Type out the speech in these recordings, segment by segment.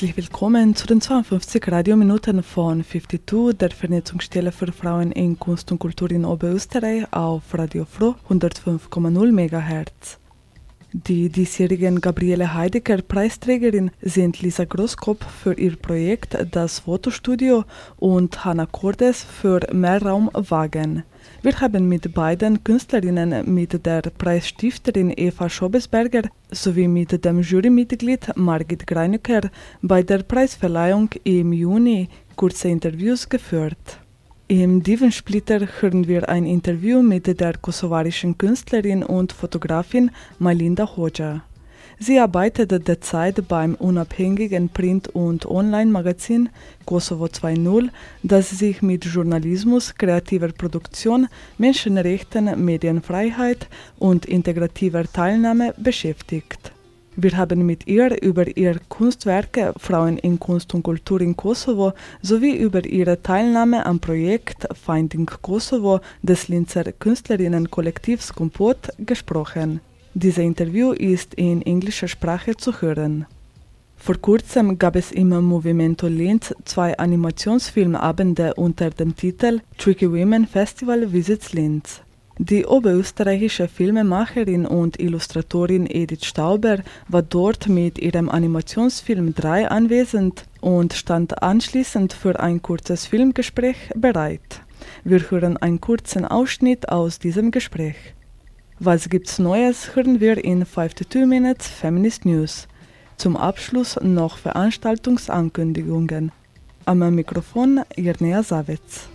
Herzlich willkommen zu den 52 Radiominuten von 52, der Vernetzungsstelle für Frauen in Kunst und Kultur in Oberösterreich auf Radio Froh 105,0 MHz. Die diesjährigen Gabriele Heidegger Preisträgerin sind Lisa Großkopf für ihr Projekt Das Fotostudio und Hanna Cordes für Mehrraum Wagen. Wir haben mit beiden Künstlerinnen, mit der Preisstifterin Eva Schobesberger sowie mit dem Jurymitglied Margit Greinöcker bei der Preisverleihung im Juni kurze Interviews geführt. Im Divensplitter hören wir ein Interview mit der kosovarischen Künstlerin und Fotografin Malinda Hoja. Sie arbeitet derzeit beim unabhängigen Print- und Online-Magazin Kosovo 2.0, das sich mit Journalismus, kreativer Produktion, Menschenrechten, Medienfreiheit und integrativer Teilnahme beschäftigt. Wir haben mit ihr über ihre Kunstwerke Frauen in Kunst und Kultur in Kosovo sowie über ihre Teilnahme am Projekt Finding Kosovo des Linzer Künstlerinnenkollektivs Kompott gesprochen. Dieses Interview ist in englischer Sprache zu hören. Vor kurzem gab es im Movimento Linz zwei Animationsfilmabende unter dem Titel Tricky Women Festival Visits Linz. Die oberösterreichische Filmemacherin und Illustratorin Edith Stauber war dort mit ihrem Animationsfilm 3 anwesend und stand anschließend für ein kurzes Filmgespräch bereit. Wir hören einen kurzen Ausschnitt aus diesem Gespräch. Was gibt's Neues, hören wir in 52 Minutes Feminist News. Zum Abschluss noch Veranstaltungsankündigungen. Am Mikrofon Irnea Savitz.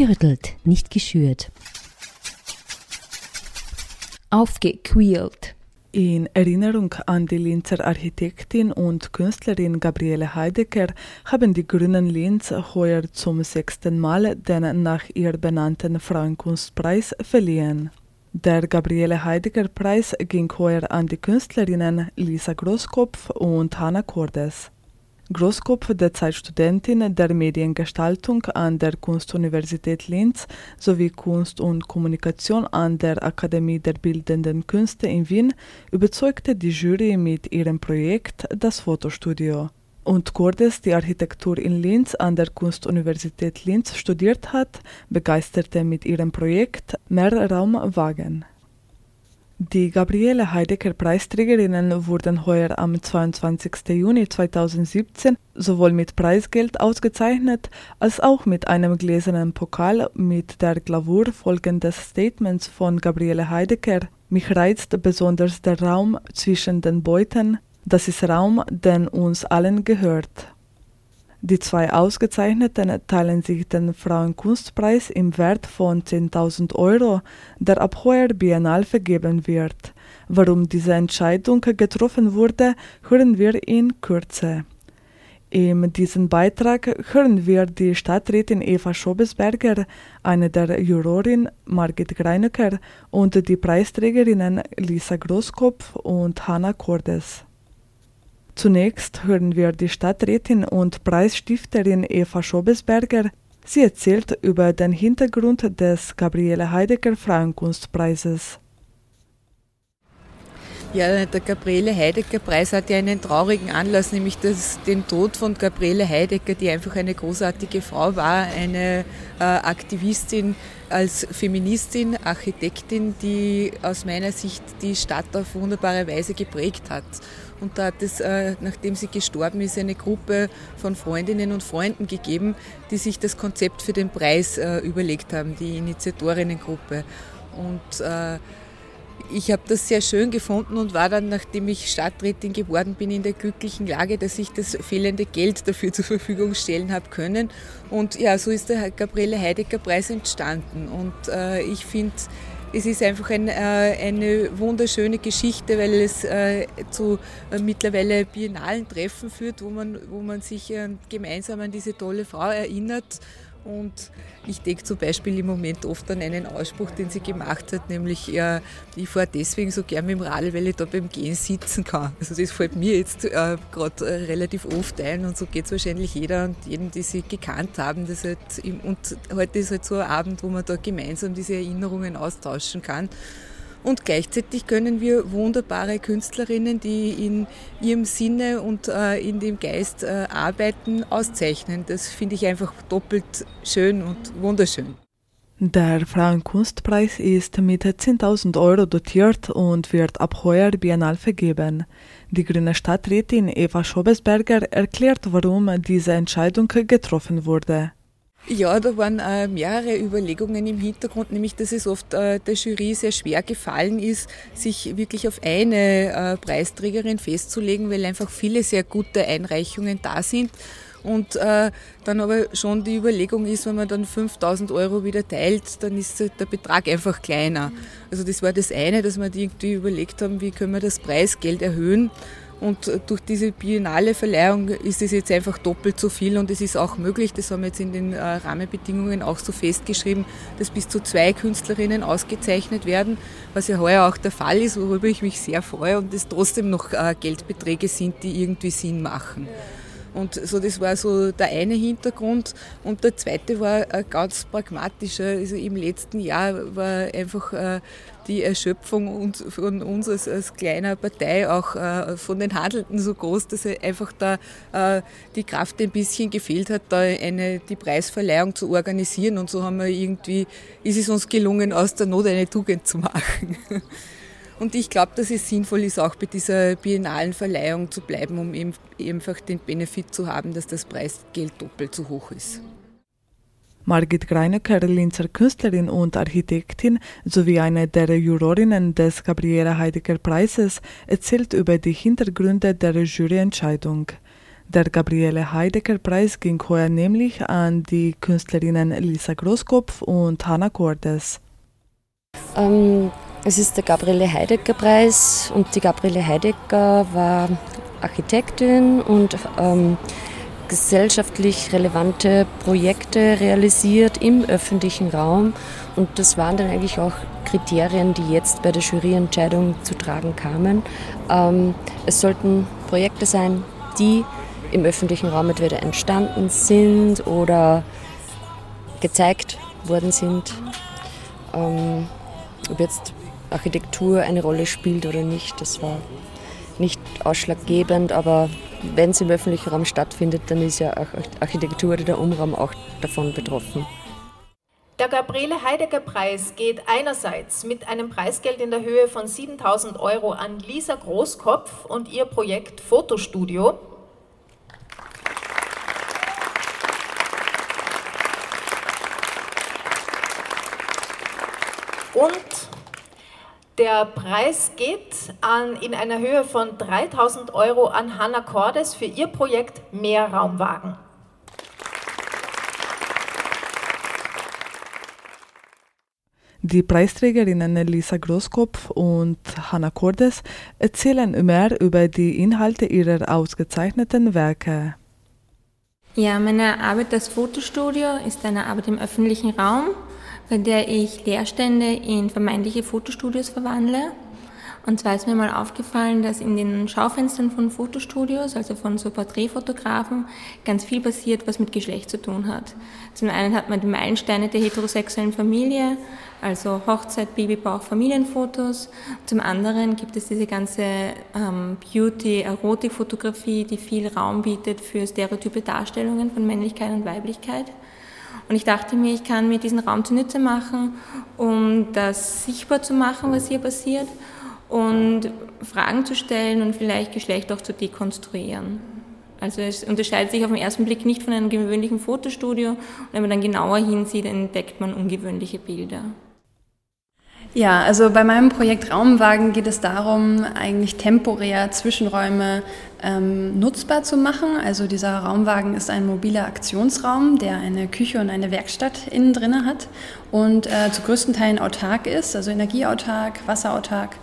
Gerüttelt, nicht geschürt. Aufgequält. In Erinnerung an die Linzer Architektin und Künstlerin Gabriele Heidegger haben die Grünen Linz heuer zum sechsten Mal den nach ihr benannten Frauenkunstpreis verliehen. Der Gabriele Heidegger Preis ging heuer an die Künstlerinnen Lisa Großkopf und Hanna Cordes. Großkopf, derzeit Studentin der Mediengestaltung an der Kunstuniversität Linz sowie Kunst und Kommunikation an der Akademie der Bildenden Künste in Wien, überzeugte die Jury mit ihrem Projekt Das Fotostudio. Und Cordes, die Architektur in Linz an der Kunstuniversität Linz studiert hat, begeisterte mit ihrem Projekt Mehrraumwagen. Die Gabriele Heidegger Preisträgerinnen wurden heuer am 22. Juni 2017 sowohl mit Preisgeld ausgezeichnet als auch mit einem gläsernen Pokal mit der Glavur folgendes Statements von Gabriele Heidegger. Mich reizt besonders der Raum zwischen den Beuten. Das ist Raum, den uns allen gehört. Die zwei Ausgezeichneten teilen sich den Frauenkunstpreis im Wert von 10.000 Euro, der ab heuer biennal vergeben wird. Warum diese Entscheidung getroffen wurde, hören wir in Kürze. In diesem Beitrag hören wir die Stadträtin Eva Schobesberger, eine der Jurorin Margit Greinöcker und die Preisträgerinnen Lisa Großkopf und Hanna Cordes. Zunächst hören wir die Stadträtin und Preisstifterin Eva Schobesberger. Sie erzählt über den Hintergrund des Gabriele Heidegger Frauenkunstpreises. Ja, der Gabriele Heidegger Preis hat ja einen traurigen Anlass, nämlich das, den Tod von Gabriele Heidegger, die einfach eine großartige Frau war, eine äh, Aktivistin als Feministin, Architektin, die aus meiner Sicht die Stadt auf wunderbare Weise geprägt hat. Und da hat es, äh, nachdem sie gestorben ist, eine Gruppe von Freundinnen und Freunden gegeben, die sich das Konzept für den Preis äh, überlegt haben, die Initiatorinnengruppe. Und äh, ich habe das sehr schön gefunden und war dann, nachdem ich Stadträtin geworden bin, in der glücklichen Lage, dass ich das fehlende Geld dafür zur Verfügung stellen habe können. Und ja, so ist der Gabriele Heidegger Preis entstanden. Und ich finde, es ist einfach ein, äh, eine wunderschöne Geschichte, weil es äh, zu äh, mittlerweile biennalen Treffen führt, wo man, wo man sich äh, gemeinsam an diese tolle Frau erinnert und ich denke zum Beispiel im Moment oft an einen Ausspruch, den sie gemacht hat, nämlich ja, ich fahre deswegen so gern mit dem Radl, weil ich da beim Gehen sitzen kann. Also das fällt mir jetzt äh, gerade äh, relativ oft ein und so geht es wahrscheinlich jeder und jedem, die sie gekannt haben. Das halt und heute ist halt so ein Abend, wo man da gemeinsam diese Erinnerungen austauschen kann. Und gleichzeitig können wir wunderbare Künstlerinnen, die in ihrem Sinne und äh, in dem Geist äh, arbeiten, auszeichnen. Das finde ich einfach doppelt schön und wunderschön. Der Frauenkunstpreis ist mit 10.000 Euro dotiert und wird ab heuer biennal vergeben. Die grüne Stadträtin Eva Schobesberger erklärt, warum diese Entscheidung getroffen wurde. Ja, da waren äh, mehrere Überlegungen im Hintergrund, nämlich dass es oft äh, der Jury sehr schwer gefallen ist, sich wirklich auf eine äh, Preisträgerin festzulegen, weil einfach viele sehr gute Einreichungen da sind. Und äh, dann aber schon die Überlegung ist, wenn man dann 5000 Euro wieder teilt, dann ist der Betrag einfach kleiner. Also das war das eine, dass wir irgendwie überlegt haben, wie können wir das Preisgeld erhöhen. Und durch diese biennale Verleihung ist es jetzt einfach doppelt so viel und es ist auch möglich, das haben wir jetzt in den äh, Rahmenbedingungen auch so festgeschrieben, dass bis zu zwei Künstlerinnen ausgezeichnet werden, was ja heuer auch der Fall ist, worüber ich mich sehr freue und es trotzdem noch äh, Geldbeträge sind, die irgendwie Sinn machen. Und so, das war so der eine Hintergrund. Und der zweite war ganz pragmatischer. Also im letzten Jahr war einfach äh, die Erschöpfung von uns als, als kleiner Partei, auch äh, von den Handelnden so groß, dass einfach da äh, die Kraft ein bisschen gefehlt hat, da eine, die Preisverleihung zu organisieren. Und so haben wir irgendwie, ist es uns gelungen, aus der Not eine Tugend zu machen. Und ich glaube, dass es sinnvoll ist, auch bei dieser biennalen Verleihung zu bleiben, um eben einfach den Benefit zu haben, dass das Preisgeld doppelt so hoch ist. Margit Greinecker, Linzer Künstlerin und Architektin sowie eine der Jurorinnen des Gabriele Heidegger Preises, erzählt über die Hintergründe der Juryentscheidung. Der Gabriele Heidegger Preis ging heuer nämlich an die Künstlerinnen Lisa Großkopf und Hanna Cordes. Ähm, es ist der Gabriele Heidegger Preis und die Gabriele Heidegger war Architektin und ähm, gesellschaftlich relevante Projekte realisiert im öffentlichen Raum. Und das waren dann eigentlich auch Kriterien, die jetzt bei der Juryentscheidung zu tragen kamen. Ähm, es sollten Projekte sein, die im öffentlichen Raum entweder entstanden sind oder gezeigt worden sind. Ähm, ob jetzt Architektur eine Rolle spielt oder nicht. Das war nicht ausschlaggebend, aber wenn es im öffentlichen Raum stattfindet, dann ist ja auch Architektur oder der Umraum auch davon betroffen. Der Gabriele Heidegger Preis geht einerseits mit einem Preisgeld in der Höhe von 7000 Euro an Lisa Großkopf und ihr Projekt Fotostudio. Und der Preis geht an, in einer Höhe von 3000 Euro an Hanna Cordes für ihr Projekt Mehrraumwagen. Die Preisträgerinnen Lisa Großkopf und Hanna Cordes erzählen mehr über die Inhalte ihrer ausgezeichneten Werke. Ja, meine Arbeit als Fotostudio ist eine Arbeit im öffentlichen Raum bei der ich Leerstände in vermeintliche Fotostudios verwandle. Und zwar ist mir mal aufgefallen, dass in den Schaufenstern von Fotostudios, also von so Porträtfotografen, ganz viel passiert, was mit Geschlecht zu tun hat. Zum einen hat man die Meilensteine der heterosexuellen Familie, also Hochzeit, Babybauch, Familienfotos. Zum anderen gibt es diese ganze ähm, Beauty-Erotik-Fotografie, die viel Raum bietet für stereotype Darstellungen von Männlichkeit und Weiblichkeit. Und ich dachte mir, ich kann mir diesen Raum zunutze machen, um das sichtbar zu machen, was hier passiert und Fragen zu stellen und vielleicht Geschlecht auch zu dekonstruieren. Also es unterscheidet sich auf den ersten Blick nicht von einem gewöhnlichen Fotostudio. Und wenn man dann genauer hinsieht, entdeckt man ungewöhnliche Bilder. Ja, also bei meinem Projekt Raumwagen geht es darum, eigentlich temporär Zwischenräume ähm, nutzbar zu machen. Also dieser Raumwagen ist ein mobiler Aktionsraum, der eine Küche und eine Werkstatt innen drin hat und äh, zu größten Teilen autark ist, also energieautark, wasserautark.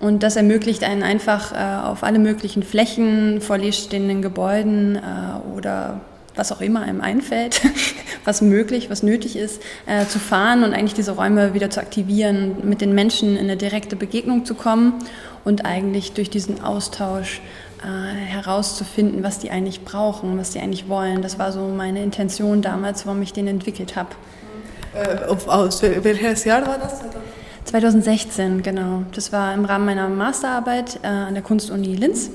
Und das ermöglicht einen einfach äh, auf alle möglichen Flächen vor leerstehenden Gebäuden äh, oder was auch immer einem einfällt, was möglich, was nötig ist, äh, zu fahren und eigentlich diese Räume wieder zu aktivieren, mit den Menschen in eine direkte Begegnung zu kommen und eigentlich durch diesen Austausch äh, herauszufinden, was die eigentlich brauchen, was die eigentlich wollen. Das war so meine Intention damals, warum ich den entwickelt habe. Äh, aus welches Jahr war das? 2016, genau. Das war im Rahmen meiner Masterarbeit äh, an der Kunstuni Linz.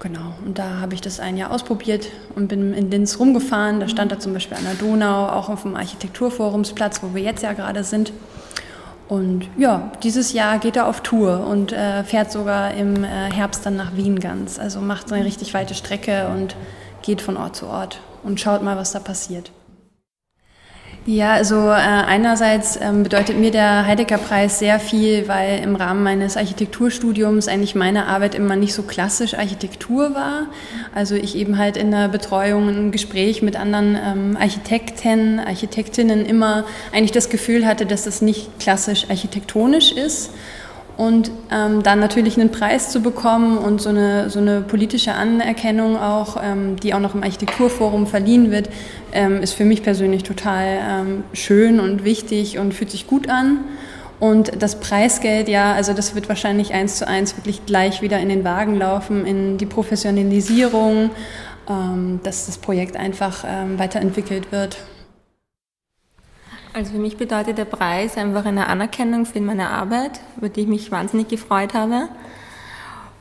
Genau, und da habe ich das ein Jahr ausprobiert und bin in Linz rumgefahren. Da stand da zum Beispiel an der Donau, auch auf dem Architekturforumsplatz, wo wir jetzt ja gerade sind. Und ja, dieses Jahr geht er auf Tour und äh, fährt sogar im äh, Herbst dann nach Wien ganz. Also macht eine richtig weite Strecke und geht von Ort zu Ort und schaut mal, was da passiert. Ja, also äh, einerseits ähm, bedeutet mir der Heidegger-Preis sehr viel, weil im Rahmen meines Architekturstudiums eigentlich meine Arbeit immer nicht so klassisch Architektur war. Also ich eben halt in der Betreuung, im Gespräch mit anderen ähm, Architekten, Architektinnen immer eigentlich das Gefühl hatte, dass das nicht klassisch architektonisch ist und ähm, dann natürlich einen Preis zu bekommen und so eine, so eine politische Anerkennung auch, ähm, die auch noch im Architekturforum verliehen wird, ähm, ist für mich persönlich total ähm, schön und wichtig und fühlt sich gut an. Und das Preisgeld, ja, also das wird wahrscheinlich eins zu eins wirklich gleich wieder in den Wagen laufen, in die Professionalisierung, ähm, dass das Projekt einfach ähm, weiterentwickelt wird. Also für mich bedeutet der Preis einfach eine Anerkennung für meine Arbeit, über die ich mich wahnsinnig gefreut habe.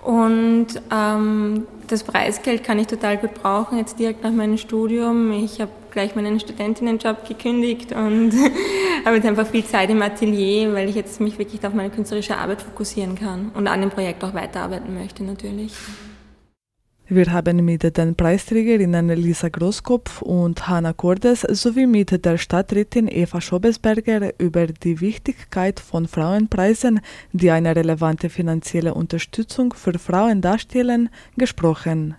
Und ähm, das Preisgeld kann ich total gut brauchen, jetzt direkt nach meinem Studium. Ich habe gleich meinen Studentinnenjob gekündigt und habe jetzt einfach viel Zeit im Atelier, weil ich jetzt mich wirklich auf meine künstlerische Arbeit fokussieren kann und an dem Projekt auch weiterarbeiten möchte natürlich. Wir haben mit den Preisträgerinnen Lisa Großkopf und Hanna Cordes sowie mit der Stadträtin Eva Schobesberger über die Wichtigkeit von Frauenpreisen, die eine relevante finanzielle Unterstützung für Frauen darstellen, gesprochen.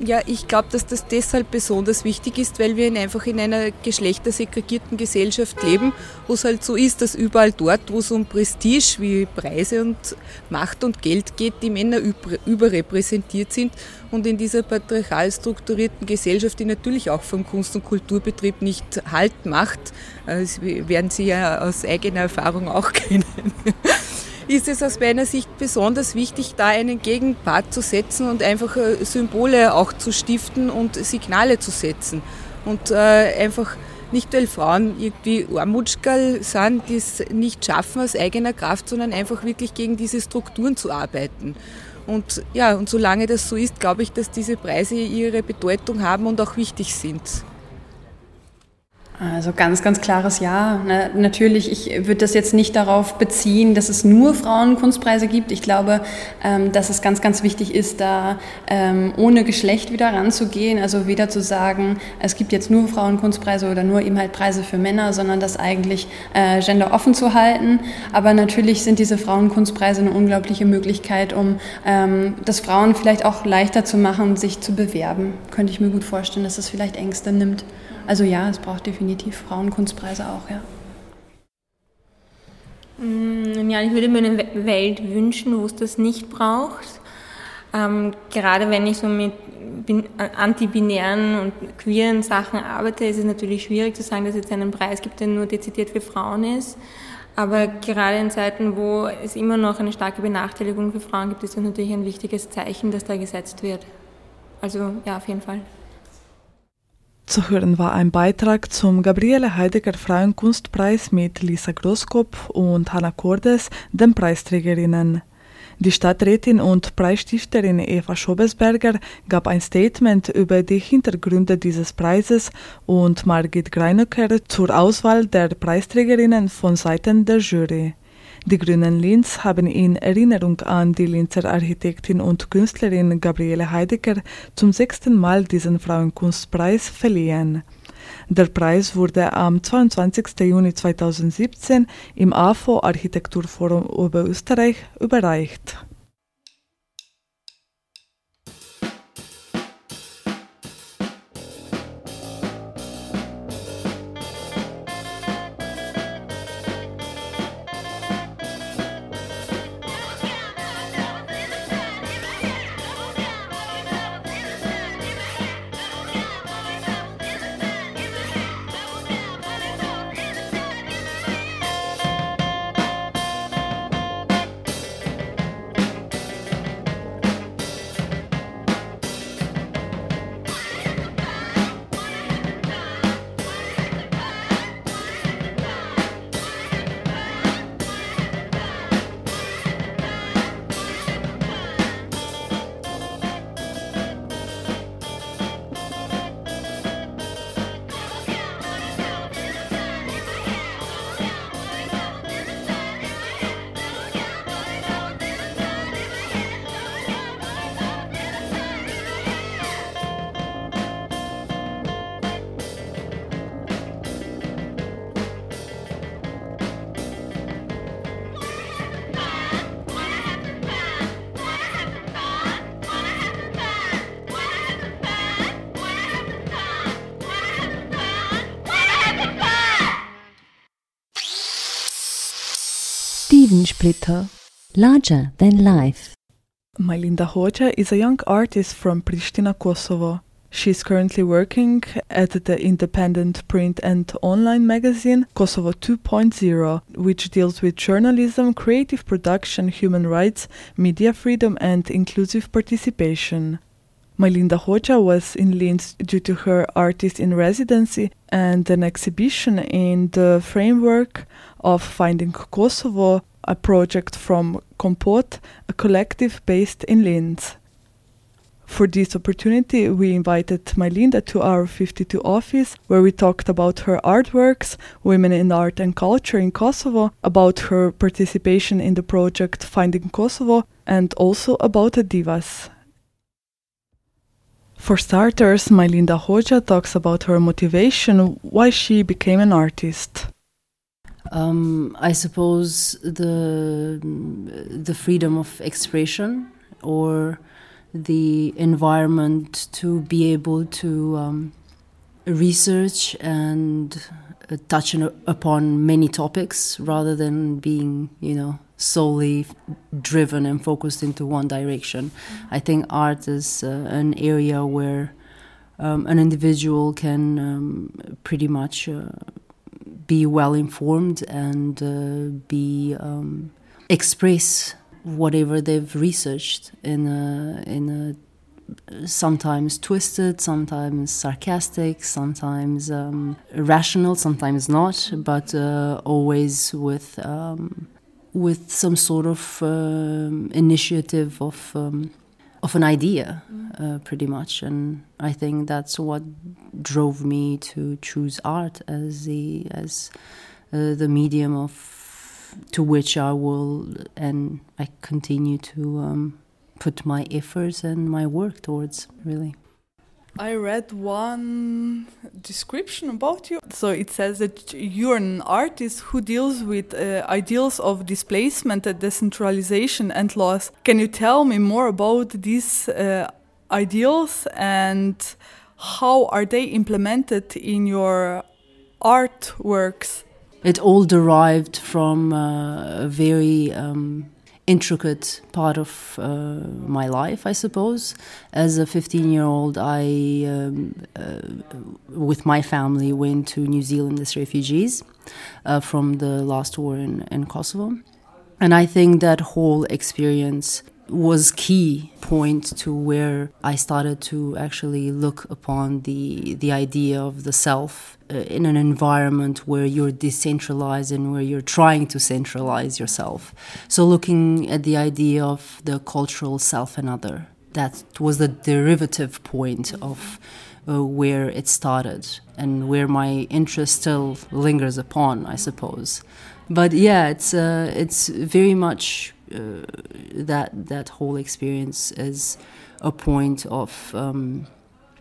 Ja, ich glaube, dass das deshalb besonders wichtig ist, weil wir in einfach in einer geschlechtersegregierten Gesellschaft leben, wo es halt so ist, dass überall dort, wo es um Prestige wie Preise und Macht und Geld geht, die Männer überrepräsentiert sind. Und in dieser patriarchal strukturierten Gesellschaft, die natürlich auch vom Kunst- und Kulturbetrieb nicht Halt macht, äh, das werden Sie ja aus eigener Erfahrung auch kennen ist es aus meiner Sicht besonders wichtig, da einen Gegenpart zu setzen und einfach äh, Symbole auch zu stiften und Signale zu setzen. Und äh, einfach nicht, weil Frauen irgendwie Armutschkerl sind, die es nicht schaffen aus eigener Kraft, sondern einfach wirklich gegen diese Strukturen zu arbeiten. Und ja, und solange das so ist, glaube ich, dass diese Preise ihre Bedeutung haben und auch wichtig sind. Also ganz, ganz klares Ja. Natürlich, ich würde das jetzt nicht darauf beziehen, dass es nur Frauenkunstpreise gibt. Ich glaube, ähm, dass es ganz, ganz wichtig ist, da ähm, ohne Geschlecht wieder ranzugehen. Also weder zu sagen, es gibt jetzt nur Frauenkunstpreise oder nur eben halt Preise für Männer, sondern das eigentlich äh, genderoffen zu halten. Aber natürlich sind diese Frauenkunstpreise eine unglaubliche Möglichkeit, um ähm, das Frauen vielleicht auch leichter zu machen, sich zu bewerben. Könnte ich mir gut vorstellen, dass es vielleicht Ängste nimmt. Also ja, es braucht definitiv Frauenkunstpreise auch, ja. Mm, ja, ich würde mir eine Welt wünschen, wo es das nicht braucht. Ähm, gerade wenn ich so mit antibinären und queeren Sachen arbeite, ist es natürlich schwierig zu sagen, dass es jetzt einen Preis gibt, der nur dezidiert für Frauen ist. Aber gerade in Zeiten, wo es immer noch eine starke Benachteiligung für Frauen gibt, ist es natürlich ein wichtiges Zeichen, dass da gesetzt wird. Also ja, auf jeden Fall. Zu hören war ein Beitrag zum Gabriele Heidegger Freien Kunstpreis mit Lisa Großkopf und Hanna Cordes, den Preisträgerinnen. Die Stadträtin und Preisstifterin Eva Schobesberger gab ein Statement über die Hintergründe dieses Preises und Margit Greinöcker zur Auswahl der Preisträgerinnen von Seiten der Jury. Die Grünen Linz haben in Erinnerung an die Linzer Architektin und Künstlerin Gabriele Heidegger zum sechsten Mal diesen Frauenkunstpreis verliehen. Der Preis wurde am 22. Juni 2017 im AFO Architekturforum Oberösterreich überreicht. Splitter, larger than life. Majlinda Hoxha is a young artist from Pristina, Kosovo. She is currently working at the independent print and online magazine Kosovo 2.0, which deals with journalism, creative production, human rights, media freedom, and inclusive participation. Majlinda Hoxha was in Linz due to her artist in residency and an exhibition in the framework of Finding Kosovo, a project from Kompot, a collective based in Linz. For this opportunity, we invited Mylinda to our 52 office, where we talked about her artworks, women in art and culture in Kosovo, about her participation in the project Finding Kosovo, and also about the divas. For starters, Mylinda Hoxha talks about her motivation, why she became an artist. Um, I suppose the the freedom of expression or the environment to be able to um, research and uh, touch upon many topics rather than being, you know, solely driven and focused into one direction. I think art is uh, an area where um, an individual can um, pretty much. Uh, be well informed and uh, be um, express whatever they've researched in a in a sometimes twisted, sometimes sarcastic, sometimes um, rational, sometimes not, but uh, always with um, with some sort of um, initiative of um, of an idea, uh, pretty much. And I think that's what drove me to choose art as the as uh, the medium of to which I will and I continue to um, put my efforts and my work towards. Really. I read one description about you. So it says that you're an artist who deals with uh, ideals of displacement, decentralization, and loss. Can you tell me more about these uh, ideals and how are they implemented in your artworks? It all derived from uh, a very um, intricate part of uh, my life, I suppose. As a 15 year old, I, um, uh, with my family, went to New Zealand as refugees uh, from the last war in, in Kosovo. And I think that whole experience was key point to where I started to actually look upon the the idea of the self uh, in an environment where you're decentralized and where you're trying to centralize yourself. So looking at the idea of the cultural self and other that was the derivative point of uh, where it started and where my interest still lingers upon, I suppose. but yeah, it's uh, it's very much that that whole experience is a point of um,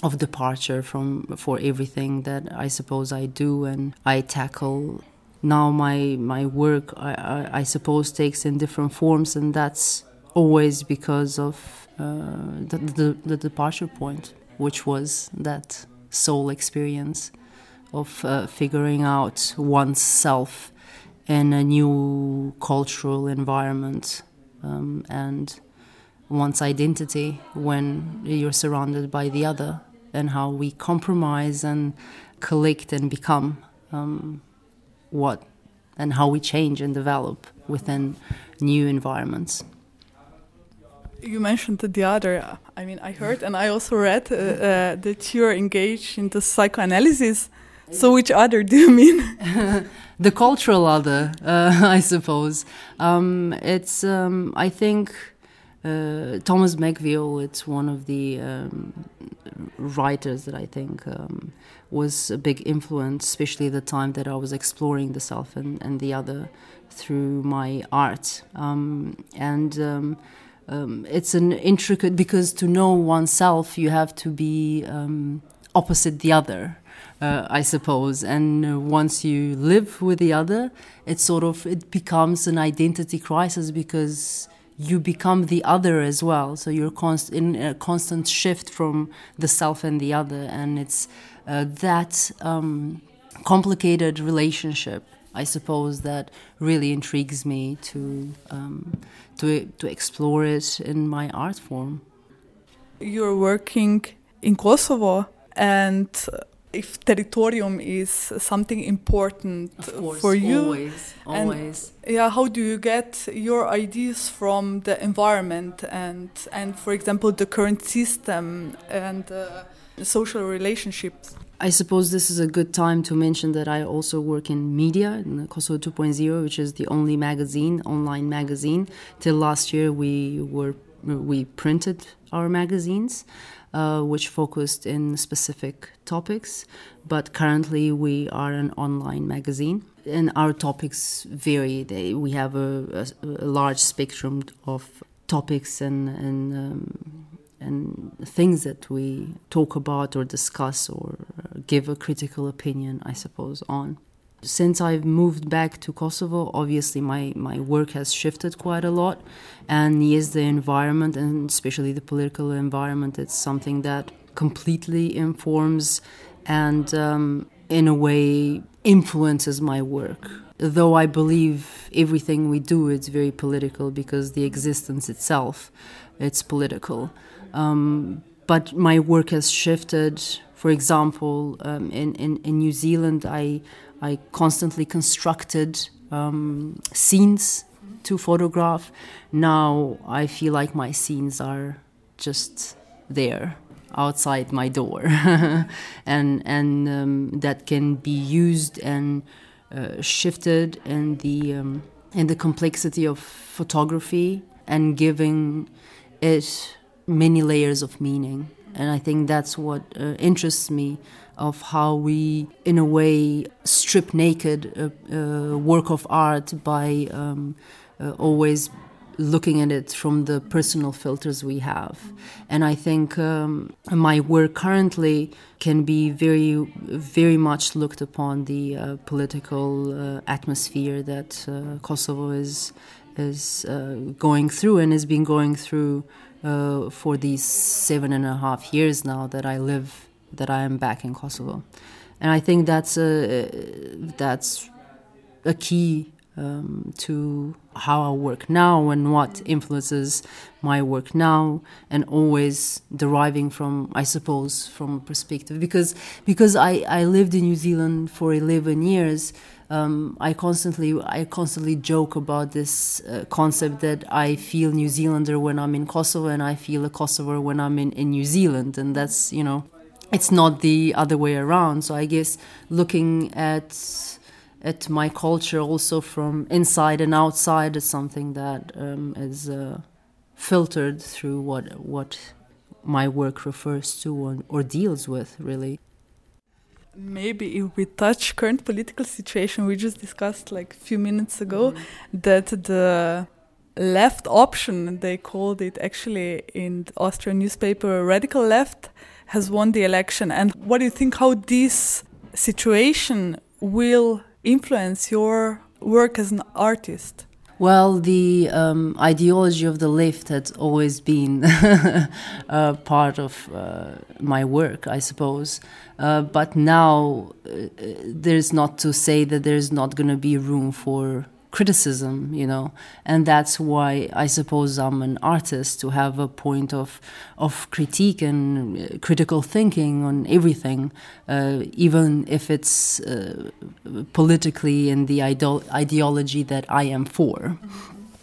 of departure from for everything that I suppose I do and I tackle. Now my my work I, I, I suppose takes in different forms, and that's always because of uh, the, the, the departure point, which was that soul experience of uh, figuring out oneself in a new cultural environment um, and one's identity when you're surrounded by the other and how we compromise and collect and become um, what and how we change and develop within new environments. You mentioned the other. I mean, I heard and I also read uh, uh, that you're engaged in the psychoanalysis. So, which other do you mean? the cultural other, uh, I suppose. Um, it's, um, I think, uh, Thomas McVeigh, it's one of the um, writers that I think um, was a big influence, especially the time that I was exploring the self and, and the other through my art. Um, and um, it's an intricate, because to know oneself, you have to be opposite the other uh, I suppose. And uh, once you live with the other, it sort of it becomes an identity crisis because you become the other as well. So you're const- in a constant shift from the self and the other, and it's uh, that um, complicated relationship. I suppose that really intrigues me to um, to to explore it in my art form. You're working in Kosovo, and if territorium is something important course, for you always always. yeah how do you get your ideas from the environment and and for example the current system and uh, social relationships I suppose this is a good time to mention that I also work in media in Kosovo 2.0 which is the only magazine online magazine. Till last year we were we printed our magazines uh, which focused in specific topics. But currently, we are an online magazine, and our topics vary. They, we have a, a, a, large spectrum of topics and and um, and things that we talk about or discuss or give a critical opinion, I suppose, on since I've moved back to Kosovo, obviously my, my work has shifted quite a lot. And yes, the environment, and especially the political environment, it's something that completely informs and, um, in a way, influences my work. Though I believe everything we do is very political because the existence itself, it's political. Um, but my work has shifted. For example, um, in, in, in New Zealand, I I constantly constructed um, scenes to photograph. Now I feel like my scenes are just there outside my door, and and um, that can be used and uh, shifted in the um, in the complexity of photography and giving it many layers of meaning. And I think that's what uh, interests me of how we, in a way, strip naked a, a work of art by um, uh, always looking at it from the personal filters we have. And I think um, my work currently can be very, very much looked upon the uh, political uh, atmosphere that uh, Kosovo is is uh, going through and has been going through uh, for these seven and a half years now that I live that I am back in Kosovo, and I think that's a that's a key um, to how I work now and what influences my work now, and always deriving from, I suppose, from a perspective because because I, I lived in New Zealand for eleven years. Um, I constantly I constantly joke about this uh, concept that I feel New Zealander when I'm in Kosovo and I feel a Kosovar when I'm in, in New Zealand, and that's you know it's not the other way around. So I guess looking at at my culture also from inside and outside is something that um, is uh, filtered through what what my work refers to or, or deals with really. Maybe if we touch current political situation, we just discussed like a few minutes ago mm -hmm. that the left option, they called it actually in the Austrian newspaper, radical left, has won the election. And what do you think how this situation will influence your work as an artist? Well, the um, ideology of the left has always been a part of uh, my work, I suppose. Uh, but now uh, there's not to say that there's not going to be room for criticism, you know, and that's why I suppose I'm an artist to have a point of of critique and uh, critical thinking on everything, uh, even if it's uh, politically in the ide- ideology that I am for.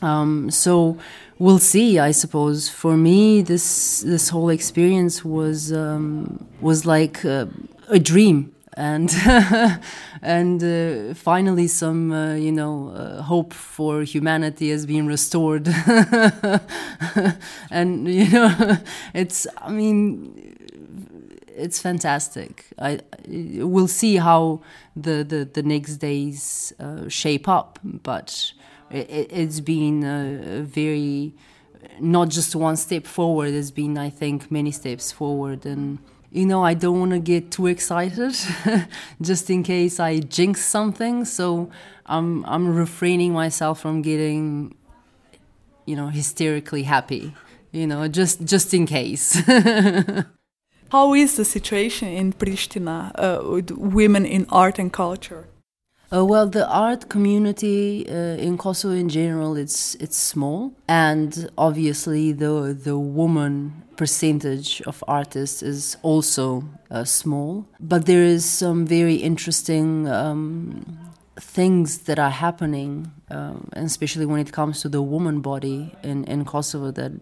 Um, so we'll see. I suppose for me, this this whole experience was um, was like uh, a dream and and uh, finally some uh, you know uh, hope for humanity has been restored. And you know it's i mean it's fantastic. I we'll see how the the, the next days uh, shape up but it, has been a, a very not just one step forward it's been i think many steps forward and you know, I don't want to get too excited just in case I jinx something. So I'm, I'm refraining myself from getting, you know, hysterically happy, you know, just, just in case. How is the situation in Pristina uh, with women in art and culture? Uh, well, the art community uh, in Kosovo in general, it's it's small, and obviously the the woman percentage of artists is also uh, small. But there is some very interesting um, things that are happening, um, especially when it comes to the woman body in in Kosovo, that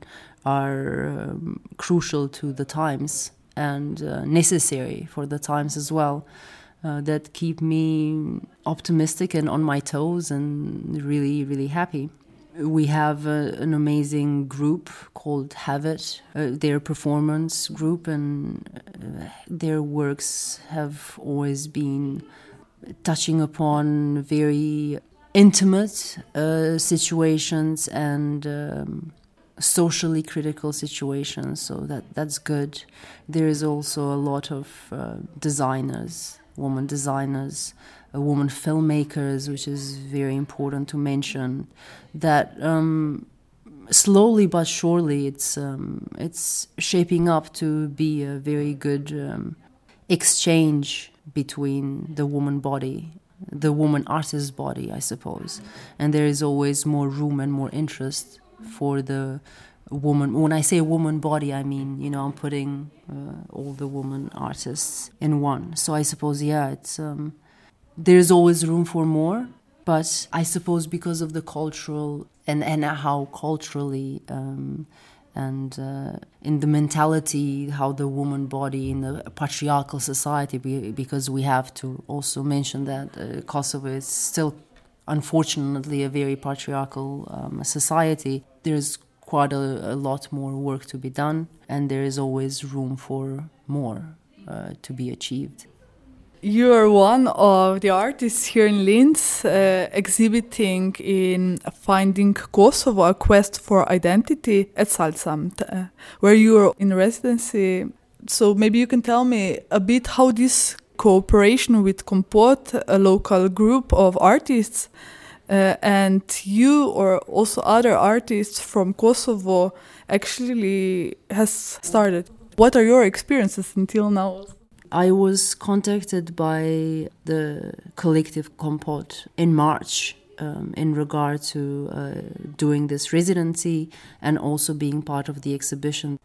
are um, crucial to the times and uh, necessary for the times as well uh, that keep me optimistic and on my toes and really, really happy. We have a, an amazing group called Have It, uh, their performance group, and uh, their works have always been touching upon very intimate uh, situations and um, socially critical situations. So that that's good. There is also a lot of uh, designers woman designers, woman filmmakers, which is very important to mention. That um, slowly but surely, it's um, it's shaping up to be a very good um, exchange between the woman body, the woman artist's body, I suppose, and there is always more room and more interest for the woman when i say woman body i mean you know i'm putting uh, all the woman artists in one. So i suppose yeah it's um, there's always room for more but i suppose because of the cultural and and how culturally um, and uh, in the mentality how the woman body in the patriarchal society because we have to also mention that uh, kosovo is still unfortunately a very patriarchal um, society. There's quite a, a, lot more work to be done, and there is always room for more uh, to be achieved. You are one of the artists here in Linz uh, exhibiting in Finding Kosovo, a quest for identity at Salzamt, uh, where you are in residency. So maybe you can tell me a bit how this cooperation with Kompot, a local group of artists, uh, and you or also other artists from Kosovo actually has started. What are your experiences until now? I was contacted by the collective Kompot in March um, in regard to uh, doing this residency and also being part of the exhibition.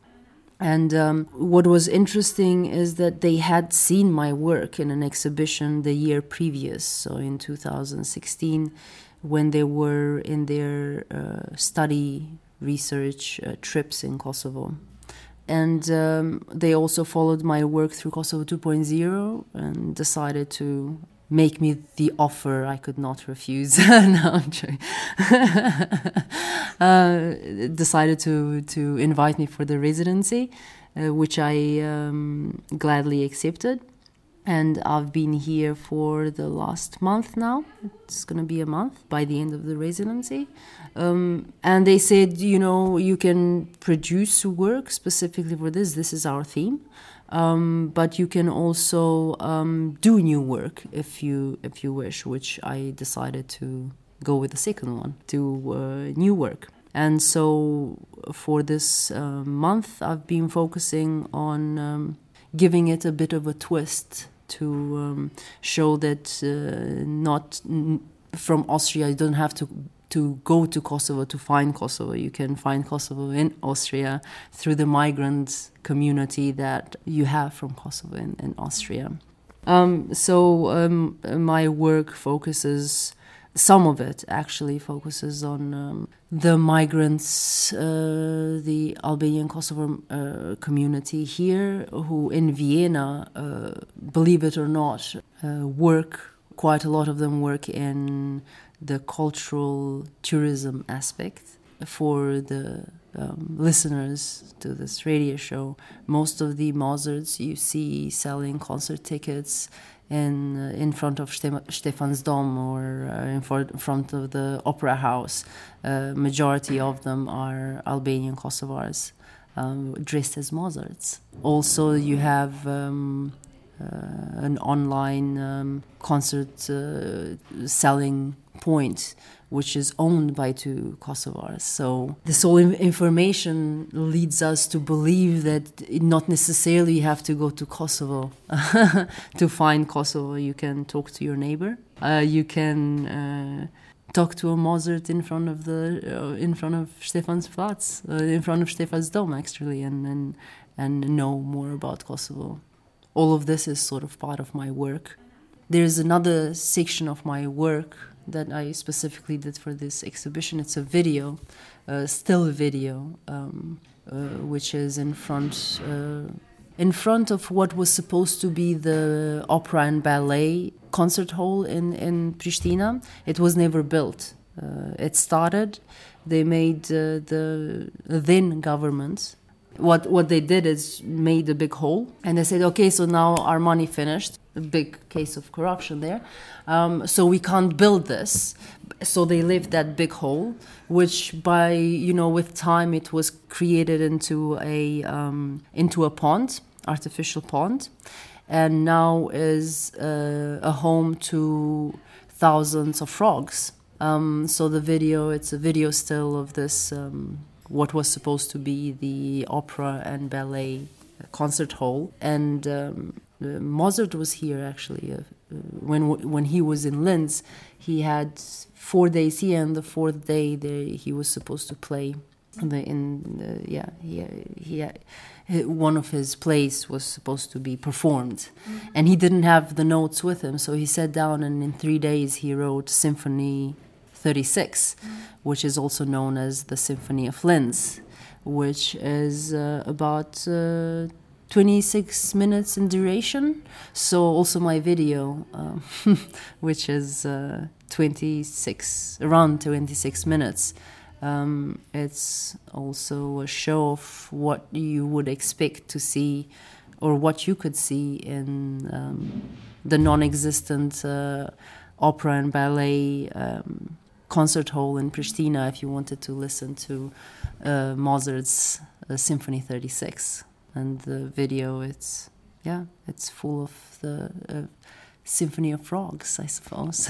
And um, what was interesting is that they had seen my work in an exhibition the year previous, so in 2016 when they were in their uh, study research uh, trips in Kosovo. And um, they also followed my work through Kosovo 2.0 and decided to make me the offer I could not refuse. no, I'm joking. uh, decided to, to invite me for the residency, uh, which I um, gladly accepted. And I've been here for the last month now. It's going to be a month by the end of the residency. Um, and they said, you know, you can produce work specifically for this. This is our theme. Um, but you can also um, do new work if you if you wish, which I decided to go with the second one, do uh, new work. And so for this uh, month, I've been focusing on um, giving it a bit of a twist to um, show that uh, not from Austria, you don't have to to go to Kosovo to find Kosovo. You can find Kosovo in Austria through the migrant community that you have from Kosovo in, in Austria. Um, so um, my work focuses some of it actually focuses on um, the migrants, uh, the Albanian Kosovo uh, community here, who in Vienna, uh, believe it or not, uh, work. Quite a lot of them work in the cultural tourism aspect. For the um, listeners to this radio show, most of the Mozarts you see selling concert tickets in uh, in front of Stefansdom or uh, in front of the Opera House. Uh, majority of them are Albanian Kosovars um, dressed as Mozarts. Also, you have. Um, uh, an online um, concert uh, selling point which is owned by two Kosovars. So this whole information leads us to believe that not necessarily you have to go to Kosovo to find Kosovo. You can talk to your neighbor. Uh, you can uh, talk to a Mozart in front of the uh, in front of Stefan's flats, uh, in front of Stefan's dome, actually, and and and know more about Kosovo. All of this is sort of part of my work. There's another section of my work that I specifically did for this exhibition. It's a video, a still video, um, uh, which is in front uh, in front of what was supposed to be the opera and ballet concert hall in in Pristina. It was never built. Uh, it started. They made uh, the then government what what they did is made a big hole and they said okay so now our money finished a big case of corruption there. Um, so we can't build this. So they left that big hole which by you know with time it was created into a um, into a pond artificial pond and now is uh, a home to thousands of frogs. Um, so the video it's a video still of this um, what was supposed to be the opera and ballet concert hall. And um, uh, Mozart was here actually. Uh, uh, when when he was in Linz, he had four days here, and the fourth day there he was supposed to play. The, in the, yeah, he, he one of his plays was supposed to be performed, mm-hmm. and he didn't have the notes with him, so he sat down and in three days he wrote Symphony 36, which is also known as the Symphony of Linz, which is uh, about uh, 26 minutes in duration. So also my video, um, which is uh, 26, around 26 minutes. Um, it's also a show of what you would expect to see or what you could see in um, the non-existent uh, opera and ballet um, concert hall in Pristina if you wanted to listen to uh, Mozart's uh, Symphony 36. And the video, it's yeah, it's full of the uh, Symphony of Frogs, I suppose.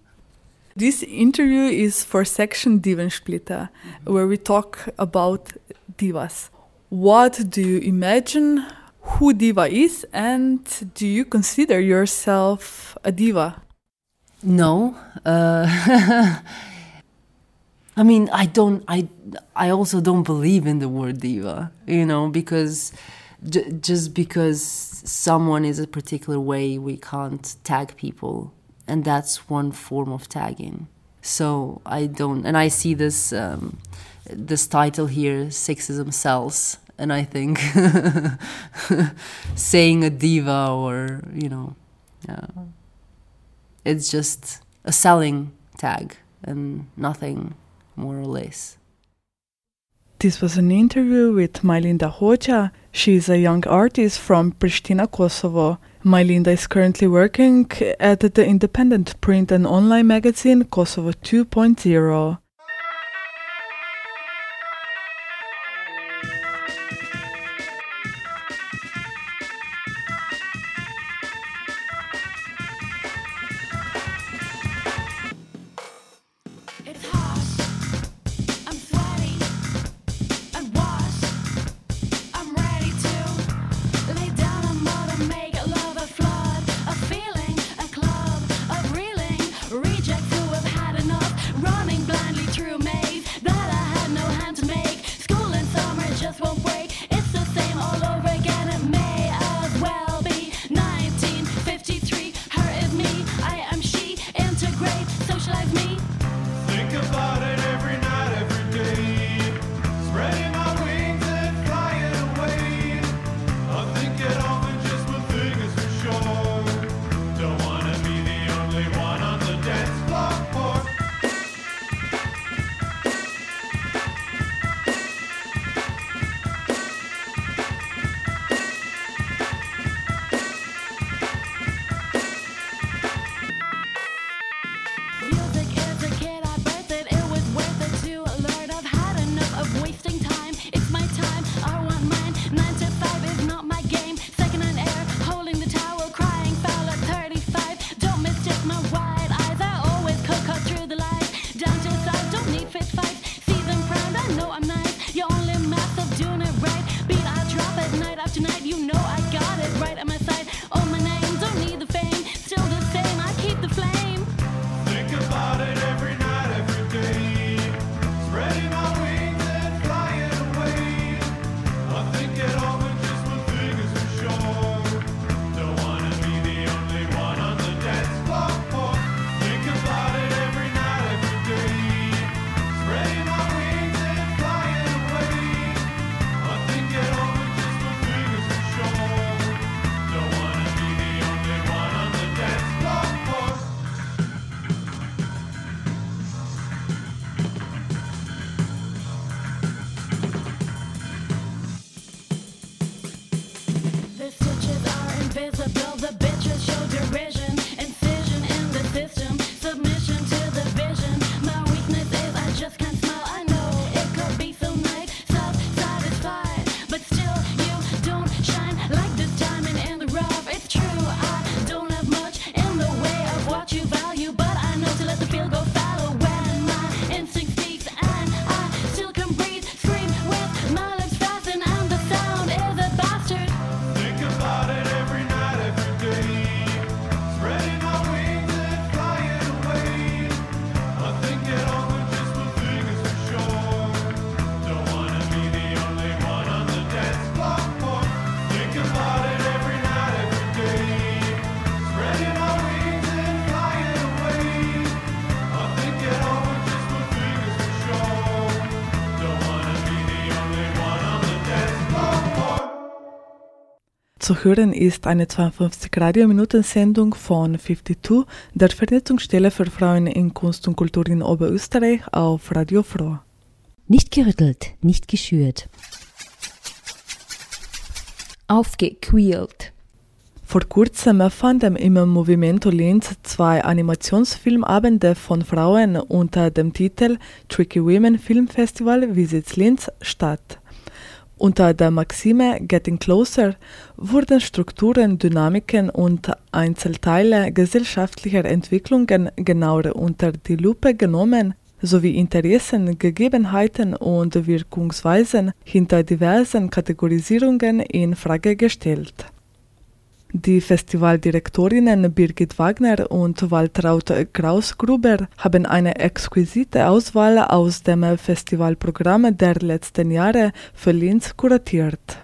this interview is for section Divensplitter, mm -hmm. where we talk about divas. What do you imagine who diva is, and do you consider yourself a diva? No. Uh, I mean, I don't. I I also don't believe in the word diva. You know, because j- just because someone is a particular way, we can't tag people, and that's one form of tagging. So I don't, and I see this um, this title here, sexism sells, and I think saying a diva or you know. It's just a selling tag and nothing more or less. This was an interview with Majlinda Hoxha. She is a young artist from Pristina, Kosovo. Mylinda is currently working at the independent print and online magazine Kosovo 2.0. Zu hören ist eine 52 Radiominuten-Sendung von 52, der Vernetzungsstelle für Frauen in Kunst und Kultur in Oberösterreich auf Radio Froh. Nicht gerüttelt, nicht geschürt. Aufgequält. Vor kurzem fanden im Movimento Linz zwei Animationsfilmabende von Frauen unter dem Titel Tricky Women Film Festival Visits Linz statt. Unter der Maxime Getting Closer wurden Strukturen, Dynamiken und Einzelteile gesellschaftlicher Entwicklungen genauer unter die Lupe genommen sowie Interessen, Gegebenheiten und Wirkungsweisen hinter diversen Kategorisierungen in Frage gestellt. Die Festivaldirektorinnen Birgit Wagner und Waltraud Krausgruber haben eine exquisite Auswahl aus dem Festivalprogramm der letzten Jahre für Linz kuratiert.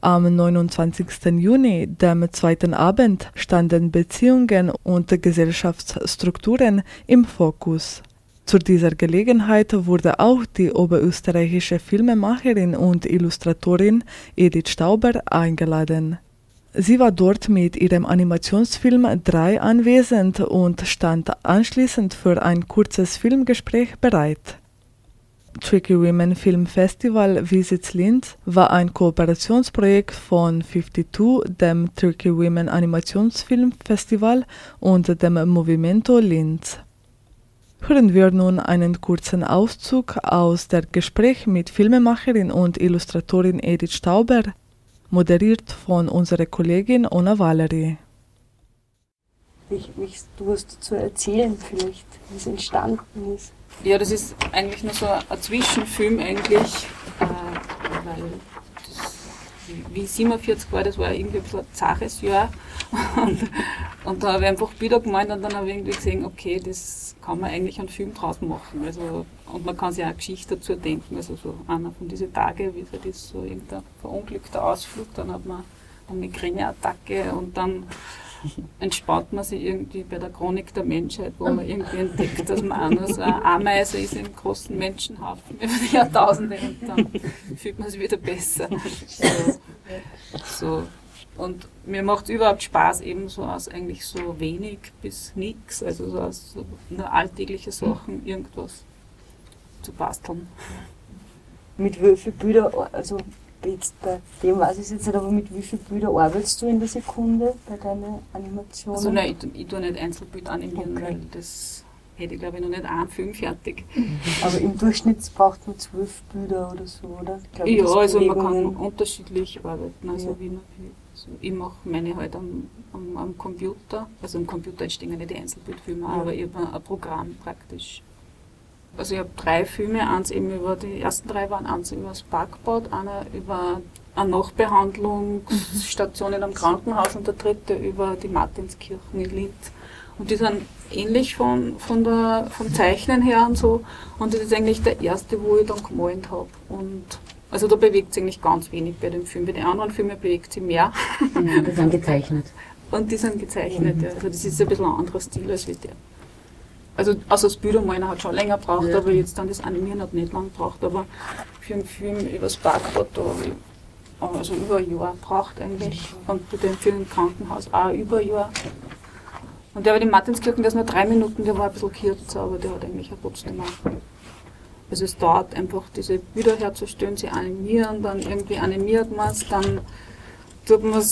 Am 29. Juni, dem zweiten Abend, standen Beziehungen und Gesellschaftsstrukturen im Fokus. Zu dieser Gelegenheit wurde auch die oberösterreichische Filmemacherin und Illustratorin Edith Stauber eingeladen. Sie war dort mit ihrem Animationsfilm 3 anwesend und stand anschließend für ein kurzes Filmgespräch bereit. Tricky Women Film Festival Visits Linz war ein Kooperationsprojekt von 52, dem Tricky Women Animationsfilm Festival und dem Movimento Linz. Hören wir nun einen kurzen Auszug aus der Gespräch mit Filmemacherin und Illustratorin Edith Stauber, moderiert von unserer Kollegin Ona Valerie. Wie, wie du was dazu erzählen vielleicht, wie es entstanden ist. Ja, das ist eigentlich nur so ein Zwischenfilm eigentlich, äh, weil das, wie 47 war, das war irgendwie ein bisschen ein zaches Jahr. Und, und da habe ich einfach Bilder gemalt und dann habe ich irgendwie gesehen, okay, das kann man eigentlich einen Film draus machen. Also, und man kann sich auch eine Geschichte dazu denken. Also so einer von diesen Tagen, wie das ist, so irgendein verunglückter Ausflug, dann hat man eine Migräneattacke und dann entspannt man sich irgendwie bei der Chronik der Menschheit, wo man irgendwie entdeckt, dass man auch nur so eine Ameise ist im großen Menschenhaufen über die Jahrtausende und dann fühlt man sich wieder besser. So, so. Und mir macht es überhaupt Spaß, eben so aus eigentlich so wenig bis nichts, also so aus so nur alltägliche Sachen irgendwas zu basteln. Mit wie vielen Bildern, also jetzt bei dem weiß ich jetzt nicht, aber mit wie vielen Bildern arbeitest du in der Sekunde bei deinen Animationen? Also nein, ich, ich tue nicht Einzelbild animieren, okay. weil das hätte ich glaube ich noch nicht einen Film fertig. Aber im Durchschnitt braucht man zwölf Bilder oder so, oder? Glaub, ja, also man kann unterschiedlich arbeiten. Also ja. wie man, also ich mache meine halt am, am, am, Computer, also am Computer entstehen nicht die Einzelbildfilme, ja. aber habe ein Programm praktisch also ich habe drei Filme, eins eben über, die ersten drei waren eins über das Parkbad, einer über eine Nachbehandlungsstation in einem Krankenhaus und der dritte über die Martinskirchen in Linz. Und die sind ähnlich von, von der, vom Zeichnen her und so. Und das ist eigentlich der erste, wo ich dann gemalt habe. Und also da bewegt sich eigentlich ganz wenig bei dem Film. Bei den anderen Filmen bewegt sich mehr. Ja, die sind gezeichnet. Und die sind gezeichnet, mhm. ja. Also das ist ein bisschen ein anderer Stil als wie der. Also, also das Bildermalen hat schon länger gebraucht, ja. aber jetzt dann das Animieren hat nicht lang gebraucht. Aber für einen Film über das Parkbad, da also über ein Jahr braucht eigentlich. Und bei dem Film im Krankenhaus auch über ein Jahr. Und der bei den Martinskirchen, der ist nur drei Minuten, der war ein bisschen kürzer, aber der hat eigentlich auch trotzdem auch. Also es dauert einfach, diese Bilder herzustellen, sie animieren, dann irgendwie animiert man es, dann tut man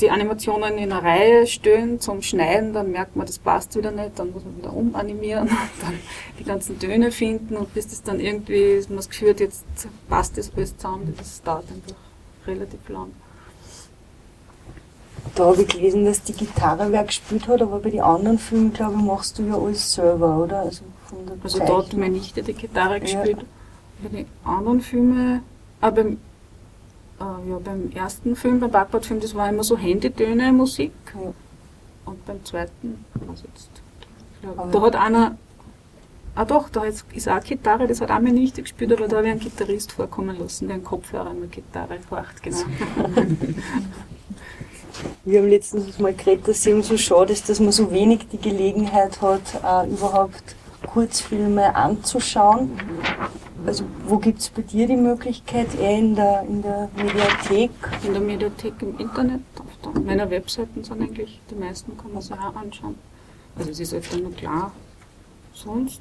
die Animationen in eine Reihe stellen zum Schneiden, dann merkt man, das passt wieder nicht, dann muss man wieder umanimieren, dann die ganzen Töne finden und bis das dann irgendwie, man das Gefühl hat, jetzt passt das alles zusammen, das dauert einfach relativ lang. Da habe ich gelesen, dass die Gitarre wer gespielt hat, aber bei den anderen Filmen, glaube ich, machst du ja alles selber, oder? Also, von der also da hat meine Nichte die Gitarre gespielt. Ja. Bei den anderen Filmen, aber beim äh, ja, beim ersten Film, beim Backbordfilm, das war immer so Handytöne Musik. Ja. Und beim zweiten, was jetzt, glaub, da hat einer, ah doch, da ist auch Gitarre, das hat auch mir nicht gespielt, aber da habe ich einen Gitarrist vorkommen lassen, der einen Kopfhörer mit Gitarre horcht, genau. Wir haben letztens mal geredet, dass es eben so schade ist, dass man so wenig die Gelegenheit hat, äh, überhaupt Kurzfilme anzuschauen. Also wo gibt es bei dir die Möglichkeit? Eher in der, in der Mediathek? In der Mediathek im Internet. Auf meiner Webseiten sind eigentlich die meisten, kann man sich auch anschauen. Also es ist öfter nur klar. Sonst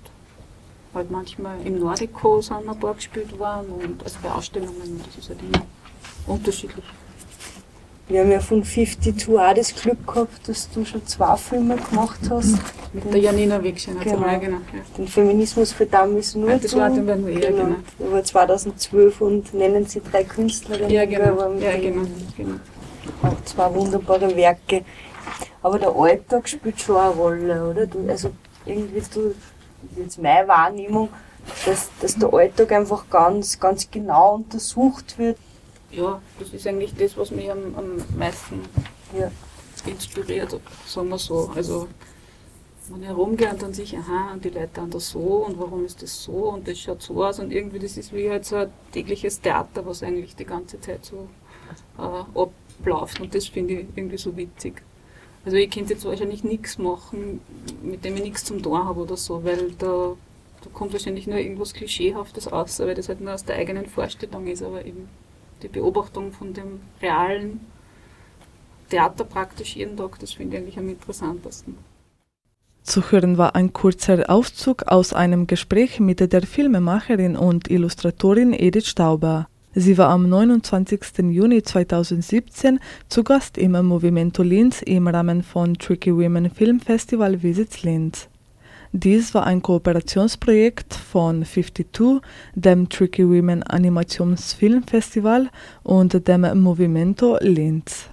halt manchmal im Nordico sind ein paar gespielt worden und also bei Ausstellungen, das ist halt immer unterschiedlich. Wir haben ja von 52 auch das Glück gehabt, dass du schon zwei Filme gemacht hast. Mit den, der Janina Wegschen, genau, genau, genau ja. Den Feminismus für damals nur. Ja, das war werden wir eher, genau. genau. war 2012 und nennen sie drei Künstlerinnen. Ja, genau. Ja, genau, genau. Auch zwei wunderbare Werke. Aber der Alltag spielt schon eine Rolle, oder? Du, also irgendwie, du, jetzt meine Wahrnehmung, dass, dass der Alltag einfach ganz, ganz genau untersucht wird ja, das ist eigentlich das, was mich am, am meisten ja. inspiriert, sagen wir so. Also, wenn ich herumgehe und dann sehe ich, aha, und die Leute haben das so und warum ist das so und das schaut so aus und irgendwie, das ist wie halt so ein tägliches Theater, was eigentlich die ganze Zeit so äh, abläuft und das finde ich irgendwie so witzig. Also ich könnte jetzt wahrscheinlich nichts machen, mit dem ich nichts zum Tor habe oder so, weil da, da kommt wahrscheinlich nur irgendwas Klischeehaftes raus, weil das halt nur aus der eigenen Vorstellung ist, aber eben die Beobachtung von dem realen Theater praktisch jeden Tag, das finde ich eigentlich am interessantesten. Zu hören war ein kurzer Auszug aus einem Gespräch mit der Filmemacherin und Illustratorin Edith Stauber. Sie war am 29. Juni 2017 zu Gast im Movimento Linz im Rahmen von Tricky Women Film Festival Visits Linz. Dies war ein Kooperationsprojekt von 52, dem Tricky Women Animationsfilmfestival und dem Movimento Linz.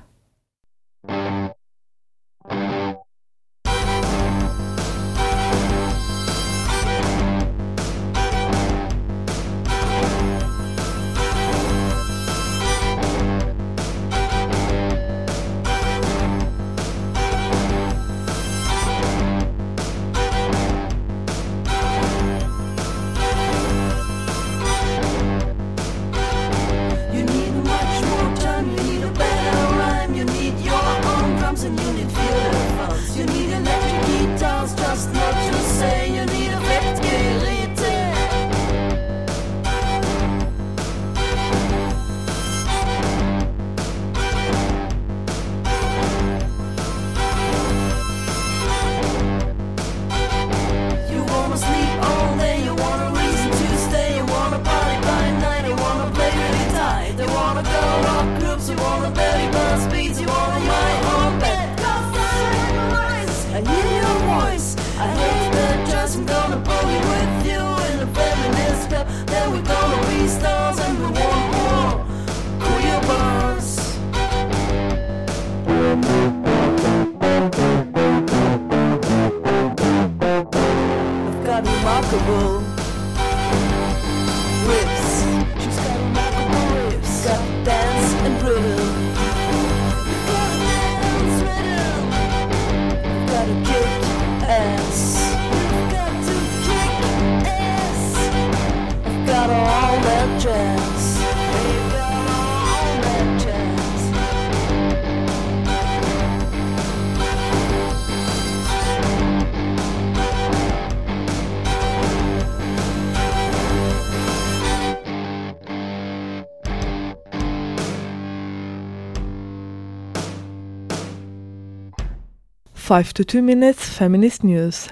Five to Two Minutes Feminist News.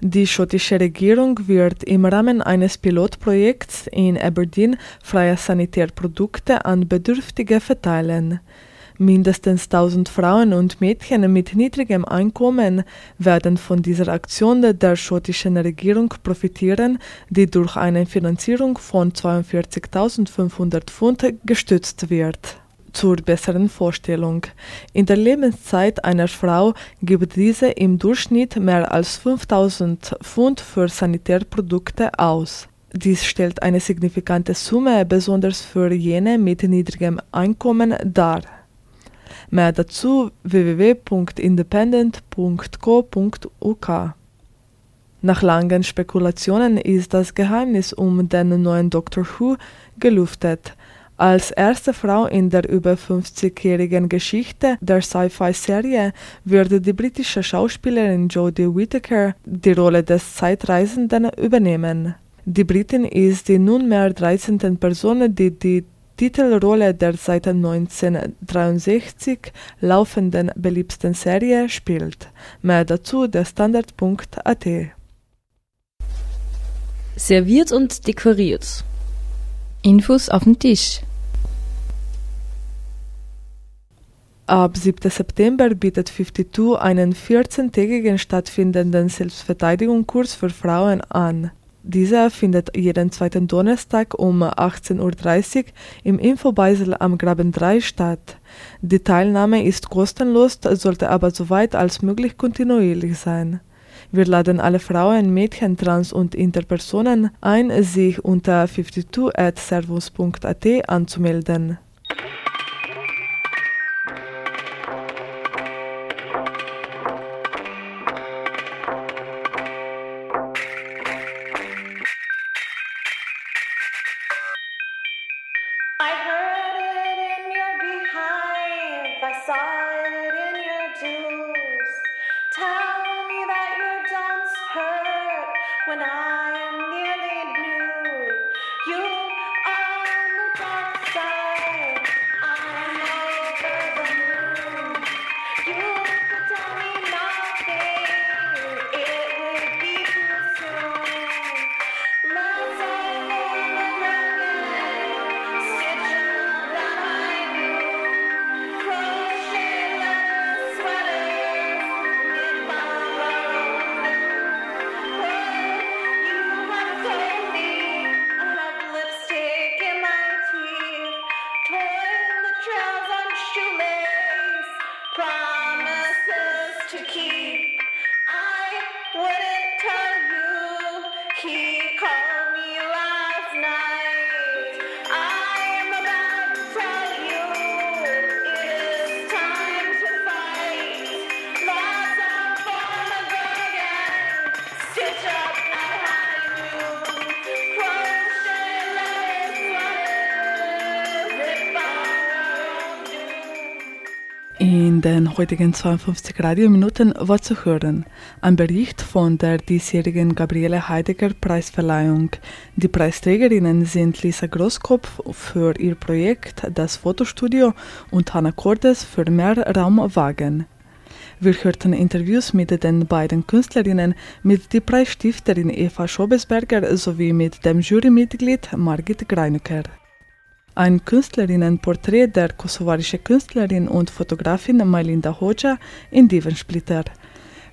Die schottische Regierung wird im Rahmen eines Pilotprojekts in Aberdeen freie Sanitärprodukte an Bedürftige verteilen. Mindestens 1000 Frauen und Mädchen mit niedrigem Einkommen werden von dieser Aktion der schottischen Regierung profitieren, die durch eine Finanzierung von 42.500 Pfund gestützt wird zur besseren Vorstellung. In der Lebenszeit einer Frau gibt diese im Durchschnitt mehr als 5000 Pfund für Sanitärprodukte aus. Dies stellt eine signifikante Summe besonders für jene mit niedrigem Einkommen dar. Mehr dazu www.independent.co.uk. Nach langen Spekulationen ist das Geheimnis um den neuen Doctor Who gelüftet. Als erste Frau in der über 50-jährigen Geschichte der Sci-Fi-Serie würde die britische Schauspielerin Jodie Whittaker die Rolle des Zeitreisenden übernehmen. Die Britin ist die nunmehr 13. Person, die die Titelrolle der seit 1963 laufenden beliebten Serie spielt. Mehr dazu der Standard.at. Serviert und dekoriert. Infos auf dem Tisch. Ab 7. September bietet 52 einen 14-tägigen stattfindenden Selbstverteidigungskurs für Frauen an. Dieser findet jeden zweiten Donnerstag um 18.30 Uhr im Infobeisel am Graben 3 statt. Die Teilnahme ist kostenlos, sollte aber soweit als möglich kontinuierlich sein. Wir laden alle Frauen, Mädchen, Trans- und Interpersonen ein, sich unter 52@servus.at anzumelden. In den heutigen 52 Radiominuten war zu hören ein Bericht von der diesjährigen Gabriele Heidegger Preisverleihung. Die Preisträgerinnen sind Lisa Großkopf für ihr Projekt Das Fotostudio und Hanna Cordes für Mehr Raum Wagen. Wir hörten Interviews mit den beiden Künstlerinnen, mit der Preisstifterin Eva Schobesberger sowie mit dem Jurymitglied Margit Greinücker ein Künstlerinnenporträt der kosovarischen Künstlerin und Fotografin Melinda Hoxha in Divensplitter.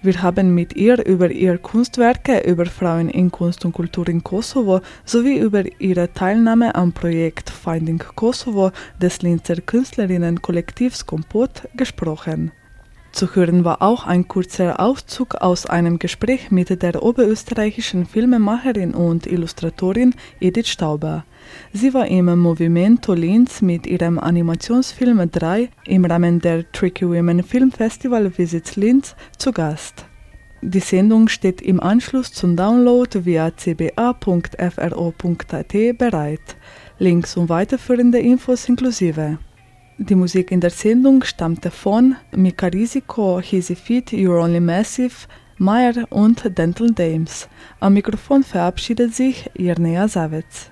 Wir haben mit ihr über ihre Kunstwerke, über Frauen in Kunst und Kultur in Kosovo sowie über ihre Teilnahme am Projekt Finding Kosovo des Linzer Künstlerinnenkollektivs Kompot gesprochen. Zu hören war auch ein kurzer Auszug aus einem Gespräch mit der oberösterreichischen Filmemacherin und Illustratorin Edith Stauber. Sie war im Movimento Linz mit ihrem Animationsfilm 3 im Rahmen der Tricky Women Film Festival Visits Linz zu Gast. Die Sendung steht im Anschluss zum Download via cba.fro.at bereit. Links und weiterführende Infos inklusive. Die Musik in der Sendung stammte von Mika Risiko, Hisi Fit, You're Only Massive, Meyer und Dental Dames. Am Mikrofon verabschiedet sich Irnea Savitz.